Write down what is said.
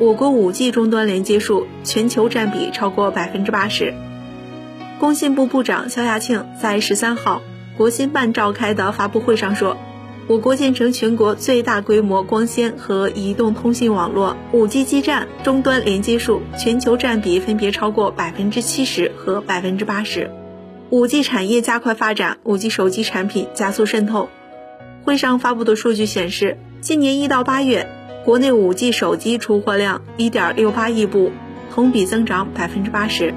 我国 5G 终端连接数全球占比超过百分之八十。工信部部长肖亚庆在十三号国新办召开的发布会上说，我国建成全国最大规模光纤和移动通信网络，5G 基站终端连接数全球占比分别超过百分之七十和百分之八十。5G 产业加快发展，5G 手机产品加速渗透。会上发布的数据显示，今年一到八月。国内 5G 手机出货量1.68亿部，同比增长80%